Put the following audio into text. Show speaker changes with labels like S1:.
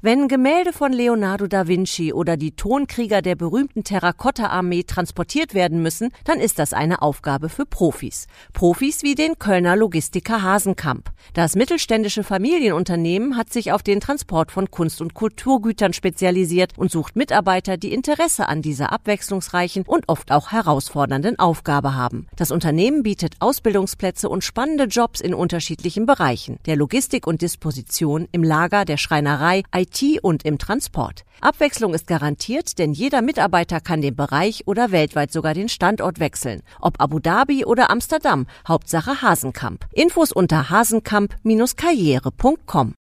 S1: Wenn Gemälde von Leonardo da Vinci oder die Tonkrieger der berühmten Terrakotta-Armee transportiert werden müssen, dann ist das eine Aufgabe für Profis. Profis wie den Kölner Logistiker Hasenkamp. Das mittelständische Familienunternehmen hat sich auf den Transport von Kunst- und Kulturgütern spezialisiert und sucht Mitarbeiter, die Interesse an dieser abwechslungsreichen und oft auch herausfordernden Aufgabe haben. Das Unternehmen bietet Ausbildungsplätze und spannende Jobs in unterschiedlichen Bereichen, der Logistik und Disposition, im Lager, der Schreinerei, und im Transport. Abwechslung ist garantiert, denn jeder Mitarbeiter kann den Bereich oder weltweit sogar den Standort wechseln. Ob Abu Dhabi oder Amsterdam, Hauptsache Hasenkamp. Infos unter hasenkamp-karriere.com.